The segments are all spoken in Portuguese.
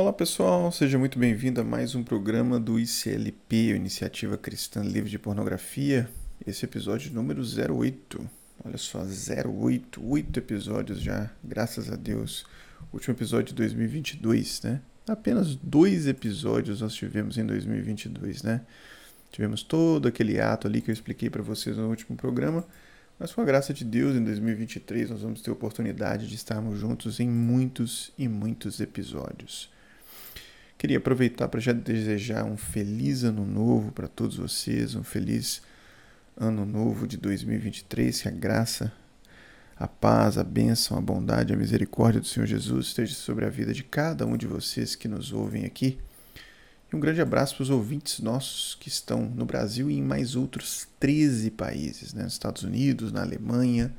Olá pessoal, seja muito bem-vindo a mais um programa do ICLP, Iniciativa Cristã Livre de Pornografia. Esse é episódio número 08. Olha só, 08, oito episódios já, graças a Deus. Último episódio de 2022, né? Apenas dois episódios nós tivemos em 2022, né? Tivemos todo aquele ato ali que eu expliquei para vocês no último programa mas com a graça de Deus, em 2023 nós vamos ter oportunidade de estarmos juntos em muitos e muitos episódios. Queria aproveitar para já desejar um feliz ano novo para todos vocês, um feliz ano novo de 2023, que a graça, a paz, a bênção, a bondade, a misericórdia do Senhor Jesus esteja sobre a vida de cada um de vocês que nos ouvem aqui e um grande abraço para os ouvintes nossos que estão no Brasil e em mais outros 13 países, né? nos Estados Unidos, na Alemanha,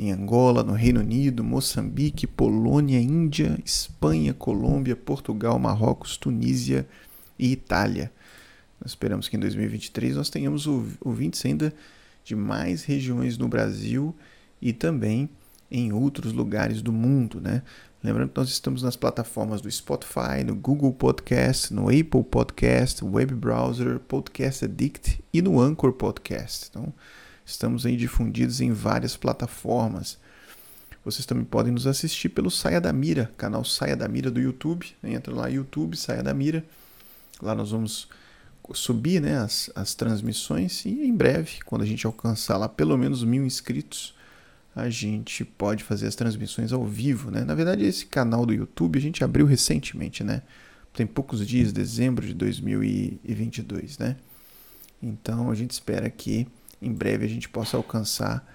em Angola, no Reino Unido, Moçambique, Polônia, Índia, Espanha, Colômbia, Portugal, Marrocos, Tunísia e Itália. Nós esperamos que em 2023 nós tenhamos ouvintes ainda de mais regiões no Brasil e também em outros lugares do mundo, né? Lembrando que nós estamos nas plataformas do Spotify, no Google Podcast, no Apple Podcast, Web Browser, Podcast Addict e no Anchor Podcast. Então, estamos aí difundidos em várias plataformas. Vocês também podem nos assistir pelo Saia da Mira, canal Saia da Mira do YouTube. Entra lá, YouTube, Saia da Mira. Lá nós vamos subir né, as, as transmissões e em breve, quando a gente alcançar lá pelo menos mil inscritos, a gente pode fazer as transmissões ao vivo, né? Na verdade, esse canal do YouTube a gente abriu recentemente, né? Tem poucos dias, dezembro de 2022, né? Então a gente espera que em breve a gente possa alcançar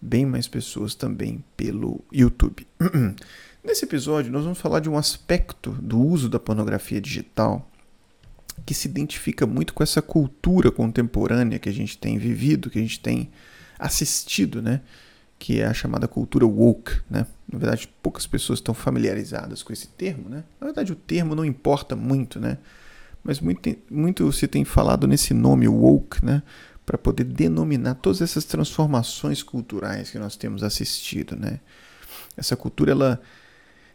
bem mais pessoas também pelo YouTube. Nesse episódio, nós vamos falar de um aspecto do uso da pornografia digital que se identifica muito com essa cultura contemporânea que a gente tem vivido, que a gente tem assistido, né? que é a chamada cultura woke, né? Na verdade, poucas pessoas estão familiarizadas com esse termo, né? Na verdade, o termo não importa muito, né? Mas muito, muito se tem falado nesse nome woke, né? Para poder denominar todas essas transformações culturais que nós temos assistido, né? Essa cultura, ela,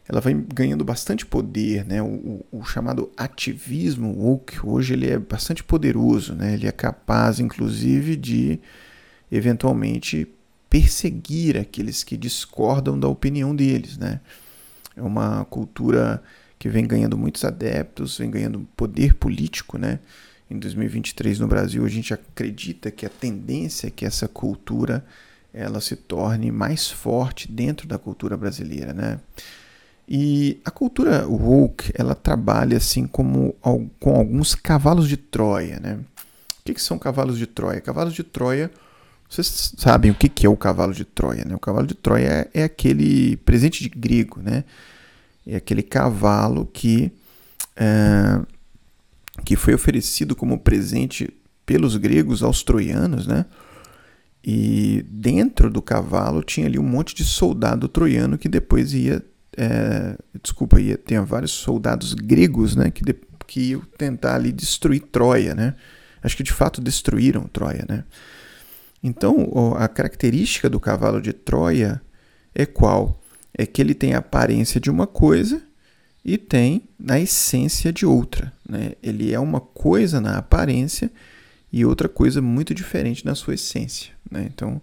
ela vai ganhando bastante poder, né? O, o, o chamado ativismo woke, hoje ele é bastante poderoso, né? Ele é capaz, inclusive, de eventualmente perseguir aqueles que discordam da opinião deles, né? É uma cultura que vem ganhando muitos adeptos, vem ganhando poder político, né? Em 2023 no Brasil a gente acredita que a tendência é que essa cultura ela se torne mais forte dentro da cultura brasileira, né? E a cultura woke, ela trabalha assim como com alguns cavalos de Troia, né? O que, que são cavalos de Troia? Cavalos de Troia vocês sabem o que é o cavalo de Troia, né? O cavalo de Troia é, é aquele presente de grego, né? É aquele cavalo que, é, que foi oferecido como presente pelos gregos aos troianos, né? E dentro do cavalo tinha ali um monte de soldado troiano que depois ia, é, desculpa, ia ter vários soldados gregos, né? Que, de, que iam tentar ali destruir Troia, né? Acho que de fato destruíram Troia, né? Então, a característica do cavalo de Troia é qual? É que ele tem a aparência de uma coisa e tem na essência de outra. Né? Ele é uma coisa na aparência e outra coisa muito diferente na sua essência. Né? Então,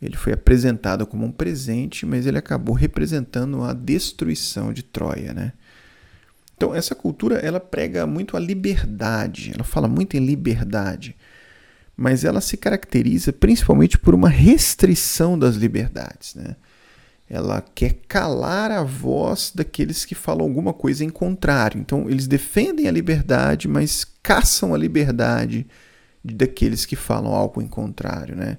ele foi apresentado como um presente, mas ele acabou representando a destruição de Troia. Né? Então, essa cultura ela prega muito a liberdade, ela fala muito em liberdade mas ela se caracteriza principalmente por uma restrição das liberdades. Né? Ela quer calar a voz daqueles que falam alguma coisa em contrário. Então, eles defendem a liberdade, mas caçam a liberdade daqueles que falam algo em contrário. Né?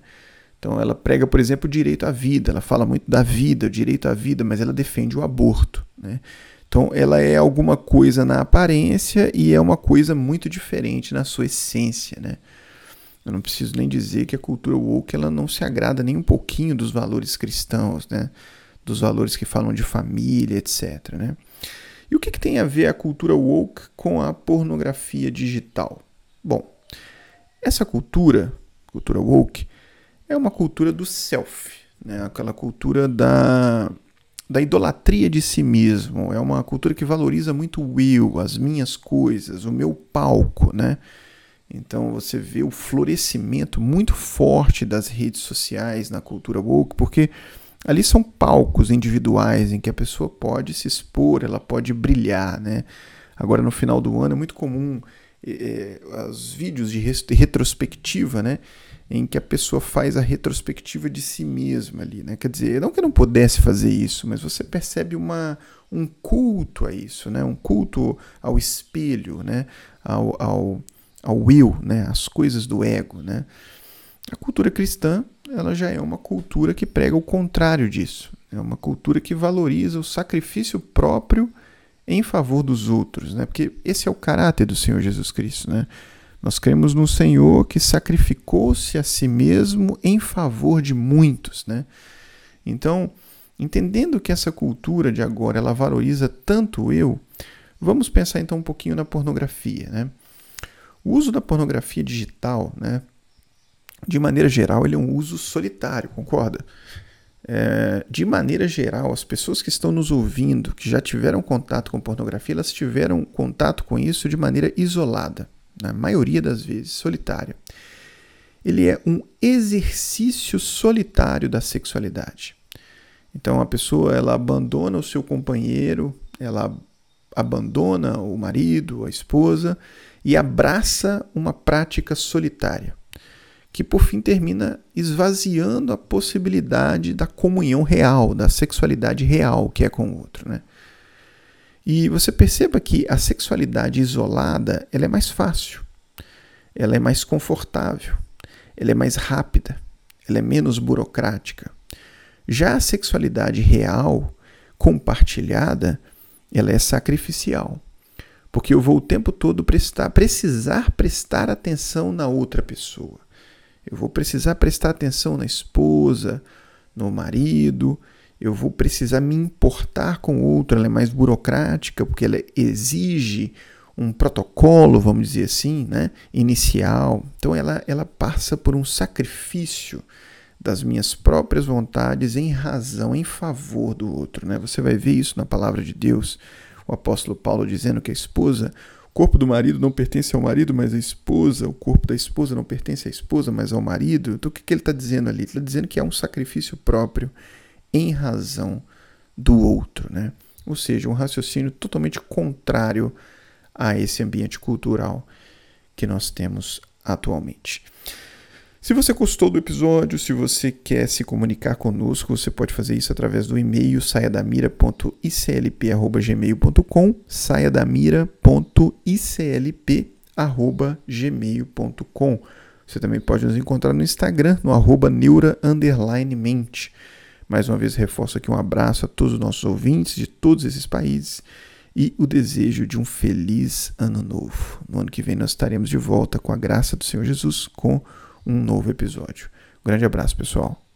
Então, ela prega, por exemplo, o direito à vida. Ela fala muito da vida, o direito à vida, mas ela defende o aborto. Né? Então, ela é alguma coisa na aparência e é uma coisa muito diferente na sua essência. Né? Eu não preciso nem dizer que a cultura woke ela não se agrada nem um pouquinho dos valores cristãos, né? Dos valores que falam de família, etc. Né? E o que, que tem a ver a cultura woke com a pornografia digital? Bom, essa cultura, cultura woke, é uma cultura do self, né? aquela cultura da, da idolatria de si mesmo. É uma cultura que valoriza muito o eu, as minhas coisas, o meu palco, né? Então você vê o florescimento muito forte das redes sociais na cultura woke, porque ali são palcos individuais em que a pessoa pode se expor, ela pode brilhar, né? Agora no final do ano é muito comum é, os vídeos de retrospectiva, né? em que a pessoa faz a retrospectiva de si mesma ali, né? Quer dizer, não que não pudesse fazer isso, mas você percebe uma, um culto a isso, né? Um culto ao espelho, né? Ao, ao, ao will, né? As coisas do ego, né? A cultura cristã, ela já é uma cultura que prega o contrário disso. É uma cultura que valoriza o sacrifício próprio em favor dos outros, né? Porque esse é o caráter do Senhor Jesus Cristo, né? Nós cremos no Senhor que sacrificou-se a si mesmo em favor de muitos, né? Então, entendendo que essa cultura de agora ela valoriza tanto eu, vamos pensar então um pouquinho na pornografia, né? O uso da pornografia digital, né? De maneira geral, ele é um uso solitário, concorda? É, de maneira geral, as pessoas que estão nos ouvindo, que já tiveram contato com pornografia, elas tiveram contato com isso de maneira isolada na maioria das vezes solitária, ele é um exercício solitário da sexualidade. Então a pessoa ela abandona o seu companheiro, ela abandona o marido, a esposa e abraça uma prática solitária, que por fim termina esvaziando a possibilidade da comunhão real, da sexualidade real que é com o outro, né? E você perceba que a sexualidade isolada ela é mais fácil, ela é mais confortável, ela é mais rápida, ela é menos burocrática. Já a sexualidade real, compartilhada, ela é sacrificial. Porque eu vou o tempo todo prestar, precisar prestar atenção na outra pessoa. Eu vou precisar prestar atenção na esposa, no marido, eu vou precisar me importar com o outro, ela é mais burocrática, porque ela exige um protocolo, vamos dizer assim, né, inicial. Então ela, ela passa por um sacrifício das minhas próprias vontades em razão, em favor do outro. Né? Você vai ver isso na palavra de Deus, o apóstolo Paulo dizendo que a esposa, o corpo do marido não pertence ao marido, mas a esposa, o corpo da esposa não pertence à esposa, mas ao marido. Então o que, que ele está dizendo ali? Ele está dizendo que é um sacrifício próprio em razão do outro, né? Ou seja, um raciocínio totalmente contrário a esse ambiente cultural que nós temos atualmente. Se você gostou do episódio, se você quer se comunicar conosco, você pode fazer isso através do e-mail saiadamira.iclp.gmail.com saiadamira.iclp.gmail.com Você também pode nos encontrar no Instagram, no arroba neura_mente. Mais uma vez, reforço aqui um abraço a todos os nossos ouvintes de todos esses países e o desejo de um feliz ano novo. No ano que vem nós estaremos de volta com a graça do Senhor Jesus com um novo episódio. Um grande abraço, pessoal.